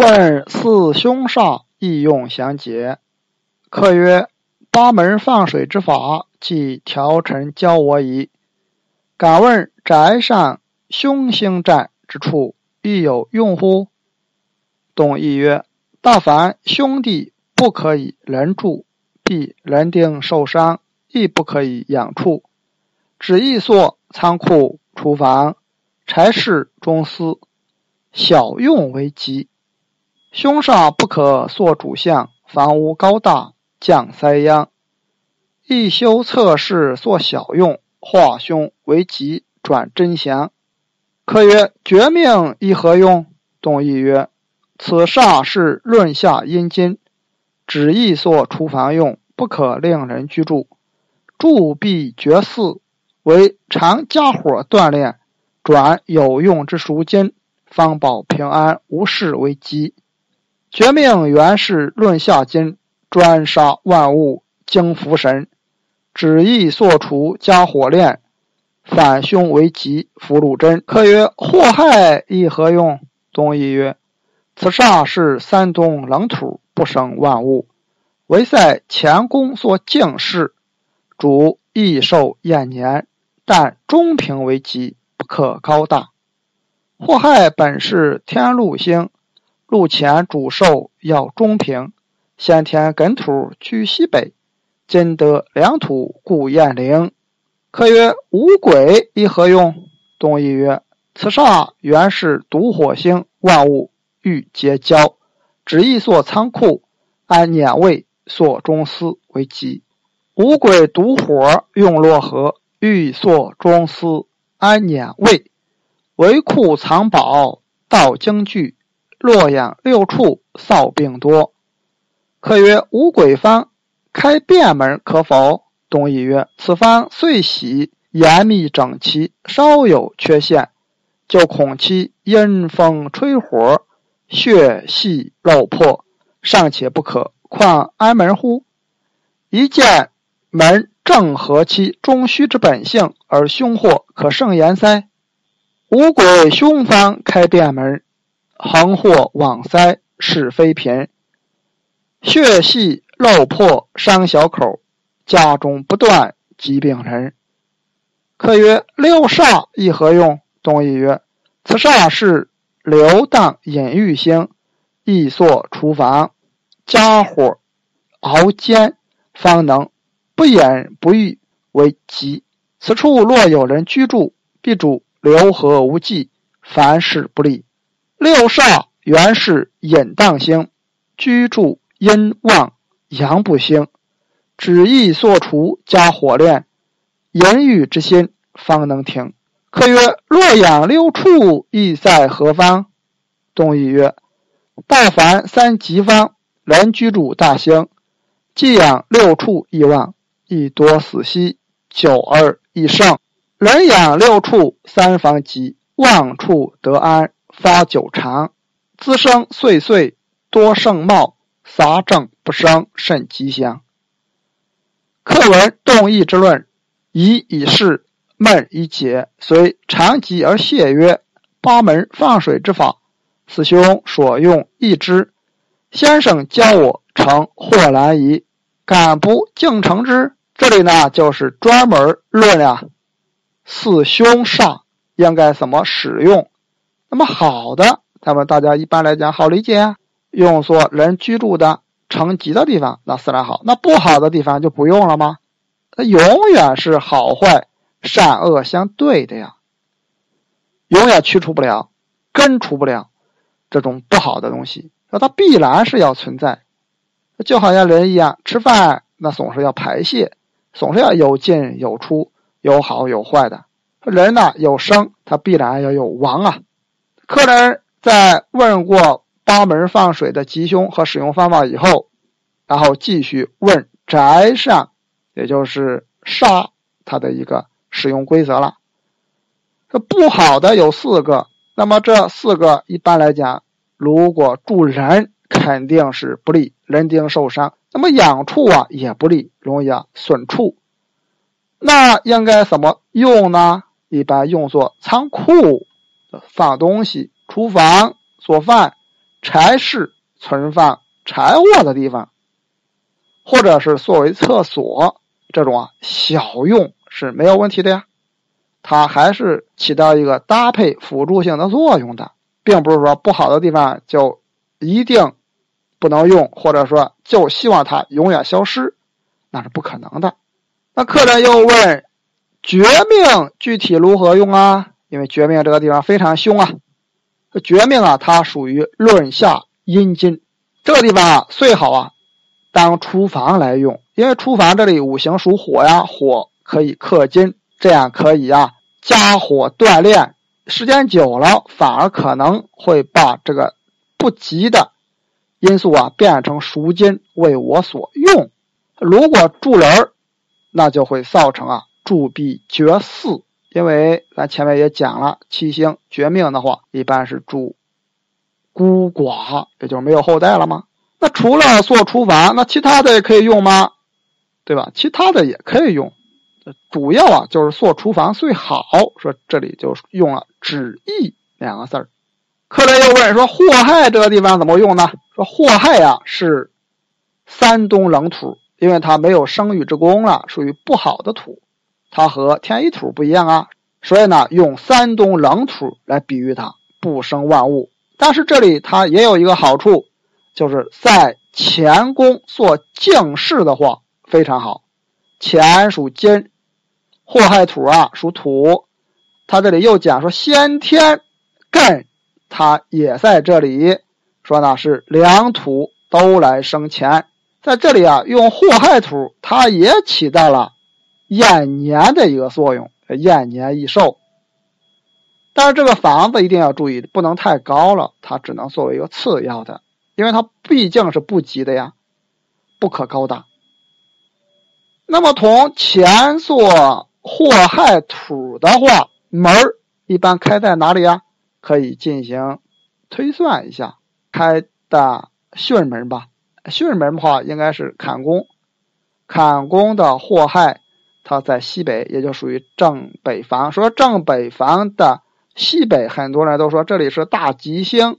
问四凶煞易用详解。客曰：八门放水之法，即调陈教我矣。敢问宅上凶星占之处，亦有用乎？董义曰：大凡兄弟不可以人住，必人丁受伤，亦不可以养畜。只易所仓库、厨房、柴室、中司，小用为吉。凶煞不可作主相，房屋高大降灾殃。一修测试作小用，化凶为吉，转真祥。客曰：绝命亦何用？东义曰：此煞是论下阴金，只宜作厨房用，不可令人居住。铸币绝嗣，为常家伙锻炼，转有用之赎金，方保平安无事为吉。绝命原是论下金，专杀万物，惊福神，旨意所除加火炼，反凶为吉，福禄真。客曰：祸害亦何用？东夷曰：此煞是山东冷土，不生万物，唯在乾宫所敬事，主益寿延年，但中平为吉，不可高大。祸害本是天禄星。路前主寿要中平，先天艮土居西北，今得良土故燕陵。客曰：五鬼亦何用？东夷曰：此煞原是毒火星，万物欲结交，只易所仓库，安年位，所中司为吉。五鬼毒火用洛河，欲所中司安年位，为库藏宝，道京剧。洛阳六处扫病多，客曰：“五鬼方开便门可否？”东夷曰：“此方虽喜严密整齐，稍有缺陷，就恐其阴风吹火，血细漏破，尚且不可，况安门乎？一见门正合其中虚之本性，而凶祸可胜言哉？五鬼凶方开便门。”横祸往塞是非贫，血细漏破伤小口，家中不断疾病人。客曰：六煞亦何用？东夷曰：此煞是流荡隐喻星，易作厨房，家伙熬煎，方能不隐不欲为吉。此处若有人居住，必主流和无忌，凡事不利。六煞原是隐荡星，居住阴旺阳不兴，旨意所除加火炼，淫欲之心方能停。客曰：若养六畜，意在何方？东夷曰：大凡三吉方，人居住大兴，既养六畜亦旺，亦多死息，久而益盛。人养六畜，三方吉，旺处得安。发久长，滋生岁岁，多盛茂，杂症不生，甚吉祥。课文动义之论，疑以释，闷以解，虽长吉而谢曰：八门放水之法，此兄所用一之。先生教我成或然矣，敢不敬成之？这里呢，就是专门论呀，四凶煞应该怎么使用。那么好的，咱们大家一般来讲好理解啊，用作人居住的成集的地方，那自然好。那不好的地方就不用了吗？它永远是好坏善恶相对的呀，永远去除不了，根除不了这种不好的东西，那它必然是要存在。就好像人一样，吃饭那总是要排泄，总是要有进有出，有好有坏的。人呢有生，他必然要有亡啊。客人在问过八门放水的吉凶和使用方法以后，然后继续问宅上，也就是煞它的一个使用规则了。这不好的有四个，那么这四个一般来讲，如果住人肯定是不利，人丁受伤；那么养畜啊也不利，容易啊损畜。那应该怎么用呢？一般用作仓库。放东西，厨房做饭，柴室存放柴火的地方，或者是作为厕所这种啊小用是没有问题的呀。它还是起到一个搭配辅助性的作用的，并不是说不好的地方就一定不能用，或者说就希望它永远消失，那是不可能的。那客人又问：绝命具体如何用啊？因为绝命这个地方非常凶啊。绝命啊，它属于论下阴金，这个地方啊最好啊当厨房来用，因为厨房这里五行属火呀，火可以克金。这样可以啊，加火锻炼，时间久了反而可能会把这个不吉的因素啊变成赎金为我所用。如果助人，那就会造成啊助必绝嗣，因为咱前面也讲了，七星绝命的话，一般是主孤寡，也就是没有后代了吗？那除了做厨房，那其他的也可以用吗？对吧？其他的也可以用。主要啊，就是做厨房最好。说这里就用了“旨意”两个字儿。客人又问说：“祸害这个地方怎么用呢？”说祸害呀是山东冷土，因为它没有生育之功了，属于不好的土。它和天一土不一样啊，所以呢，用山东冷土来比喻它不生万物。但是这里它也有一个好处，就是在乾宫做净室的话非常好。乾属金，祸害土啊，属土。他这里又讲说先天艮，它也在这里说呢，是两土都来生钱。在这里啊，用祸害土，它也起到了延年的一个作用，延年益寿。但是这个房子一定要注意，不能太高了，它只能作为一个次要的，因为它毕竟是不吉的呀，不可高大。那么，同前座祸害土的话，门儿一般开在哪里啊？可以进行推算一下，开的巽门吧。巽门的话，应该是坎宫。坎宫的祸害，它在西北，也就属于正北方。说正北方的西北，很多人都说这里是大吉星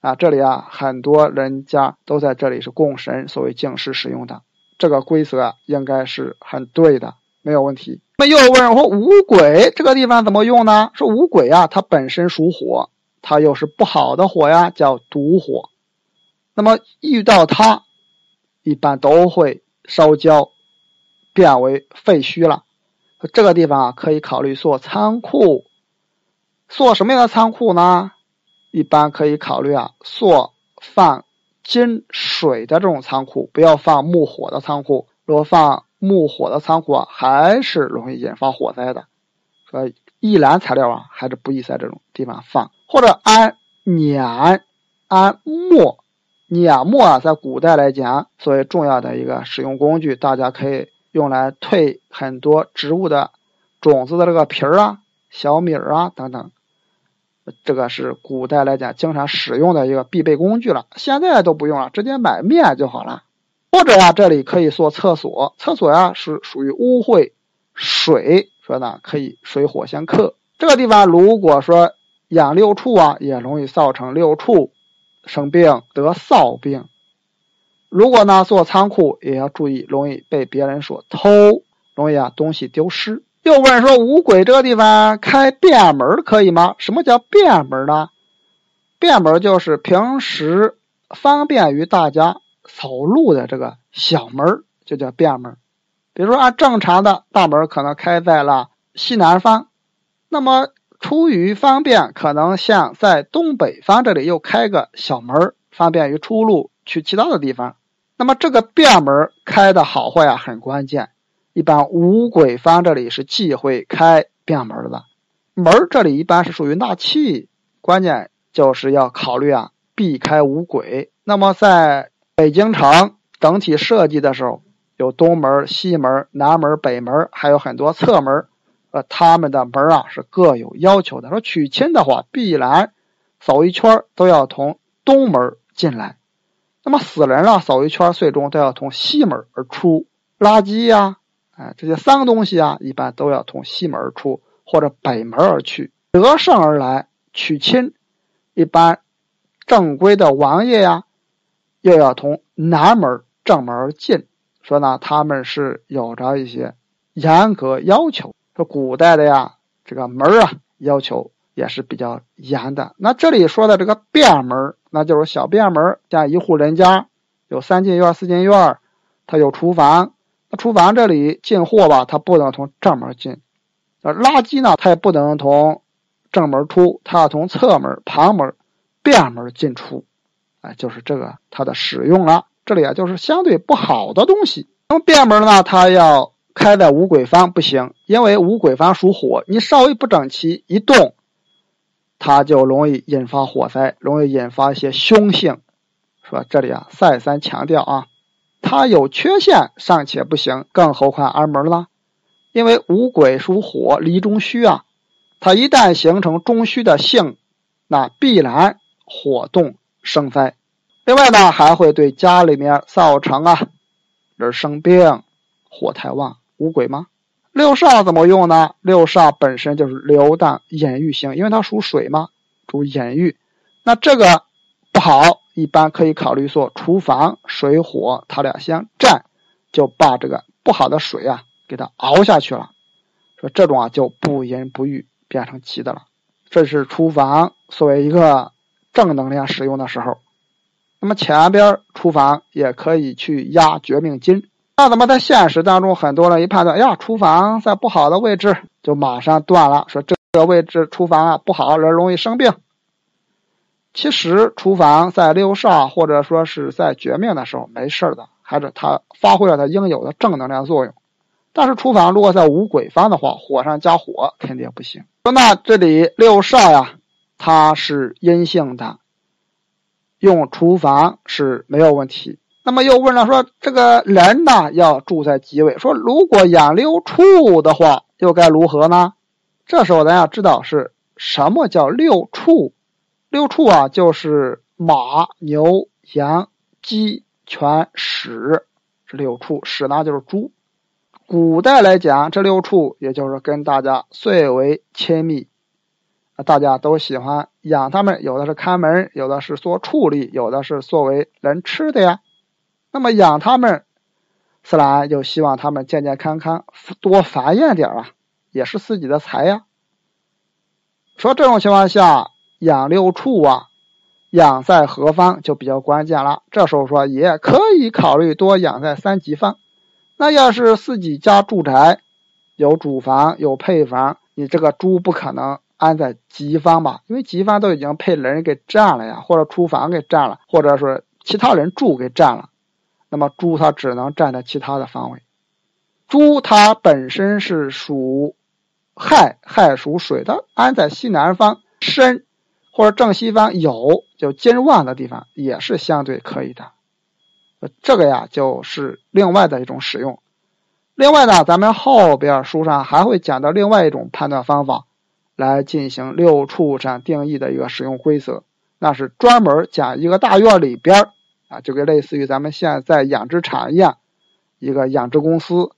啊。这里啊，很多人家都在这里是供神，所谓净室使用的。这个规则应该是很对的，没有问题。那又问说五鬼这个地方怎么用呢？说五鬼啊，它本身属火，它又是不好的火呀，叫毒火。那么遇到它，一般都会烧焦，变为废墟了。这个地方啊，可以考虑做仓库。做什么样的仓库呢？一般可以考虑啊，做放。金水的这种仓库，不要放木火的仓库。如果放木火的仓库啊，还是容易引发火灾的。所以易燃材料啊，还是不宜在这种地方放。或者安碾、安磨、碾磨啊，在古代来讲，作为重要的一个使用工具，大家可以用来退很多植物的种子的这个皮儿啊、小米儿啊等等。这个是古代来讲经常使用的一个必备工具了，现在都不用了，直接买面就好了。或者呀，这里可以做厕所，厕所呀是属于污秽水，说呢可以水火相克。这个地方如果说养六畜啊，也容易造成六畜生病得臊病。如果呢做仓库，也要注意容易被别人所偷，容易啊东西丢失。又问说五鬼这个地方开便门可以吗？什么叫便门呢？便门就是平时方便于大家走路的这个小门，就叫便门。比如说按正常的大门可能开在了西南方，那么出于方便，可能像在东北方这里又开个小门，方便于出入去其他的地方。那么这个便门开的好坏啊，很关键。一般五鬼方这里是忌讳开便门的，门这里一般是属于纳气，关键就是要考虑啊，避开五鬼。那么在北京城整体设计的时候，有东门、西门、南门、北门，还有很多侧门，呃，他们的门啊是各有要求的。说娶亲的话，必然走一圈都要从东门进来；那么死人了，扫一圈最终都要从西门而出。垃圾呀。哎，这些脏东西啊，一般都要从西门而出或者北门而去。得胜而来娶亲，一般正规的王爷呀，又要从南门正门进，说呢他们是有着一些严格要求。说古代的呀，这个门啊要求也是比较严的。那这里说的这个便门，那就是小便门，加一户人家有三进院、四进院，它有厨房，那厨房这里进货吧，它不能从正门进；而垃圾呢，它也不能从正门出，它要从侧门、旁门、便门进出。哎，就是这个它的使用了。这里啊，就是相对不好的东西。那么便门呢，它要开在五鬼方不行，因为五鬼方属火，你稍微不整齐一动，它就容易引发火灾，容易引发一些凶性。说这里啊，再三强调啊，它有缺陷尚且不行，更何况二门了？因为五鬼属火，离中虚啊，它一旦形成中虚的性，那必然火动生灾。另外呢，还会对家里面造成啊人生病，火太旺，五鬼吗？六煞怎么用呢？六煞本身就是流荡隐喻性，因为它属水嘛，主隐喻。那这个不好，一般可以考虑说厨房水火它俩相战，就把这个不好的水啊给它熬下去了。说这种啊就不阴不郁，变成吉的了。这是厨房作为一个正能量使用的时候。那么前边厨房也可以去压绝命金，那怎么在现实当中，很多人一判断，哎呀，厨房在不好的位置，就马上断了，说这个位置厨房啊不好，人容易生病。其实厨房在六煞或者说是在绝命的时候没事的，还是它发挥了它应有的正能量作用。但是厨房如果在五鬼方的话，火上加火肯定不行。那这里六煞呀，它是阴性的。用厨房是没有问题。那么又问了，说这个人呢要住在几位？说如果养六畜的话，又该如何呢？这时候咱要知道是什么叫六畜。六畜啊，就是马、牛、羊、鸡、犬、豕，是六畜。豕呢就是猪。古代来讲，这六畜也就是跟大家最为亲密。大家都喜欢养它们，有的是看门，有的是做畜力，有的是作为人吃的呀。那么养他们，自然就希望他们健健康康，多繁衍点啊，也是自己的财呀。说这种情况下养六畜啊，养在何方就比较关键了。这时候说也可以考虑多养在三级方。那要是自己家住宅有主房有配房，你这个猪不可能。安在吉方吧，因为吉方都已经被人给占了呀，或者厨房给占了，或者说其他人住给占了，那么猪它只能站在其他的方位。猪它本身是属亥，亥属水，的安在西南方申或者正西方酉，就金旺的地方也是相对可以的。这个呀就是另外的一种使用。另外呢，咱们后边书上还会讲到另外一种判断方法。来进行六畜产定义的一个使用规则，那是专门讲一个大院里边啊，就跟类似于咱们现在养殖场一样，一个养殖公司，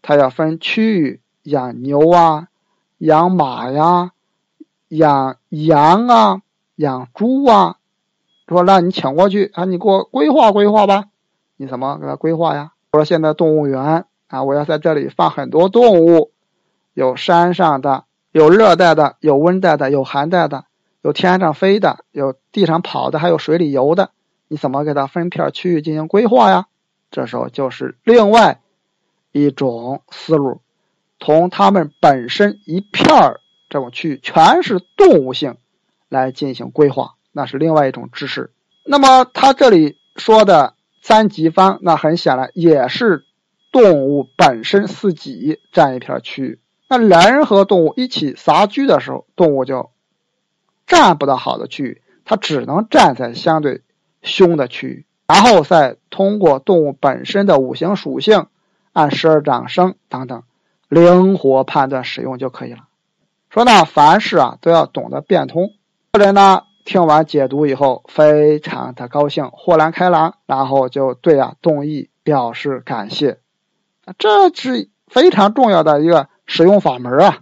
它要分区域养牛啊、养马呀、养羊啊、养猪啊，说让你请过去啊，你给我规划规划吧，你怎么给他规划呀？说现在动物园啊，我要在这里放很多动物，有山上的。有热带的，有温带的，有寒带的，有天上飞的，有地上跑的，还有水里游的。你怎么给它分片区域进行规划呀？这时候就是另外一种思路，从它们本身一片儿这种区域全是动物性来进行规划，那是另外一种知识。那么他这里说的三级方，那很显然也是动物本身自己占一片区域。那人和动物一起杂居的时候，动物就占不到好的区域，它只能站在相对凶的区域，然后再通过动物本身的五行属性，按十二长生等等，灵活判断使用就可以了。说呢，凡事啊都要懂得变通。个人呢听完解读以后，非常的高兴，豁然开朗，然后就对啊动意表示感谢。这是非常重要的一个。使用法门啊。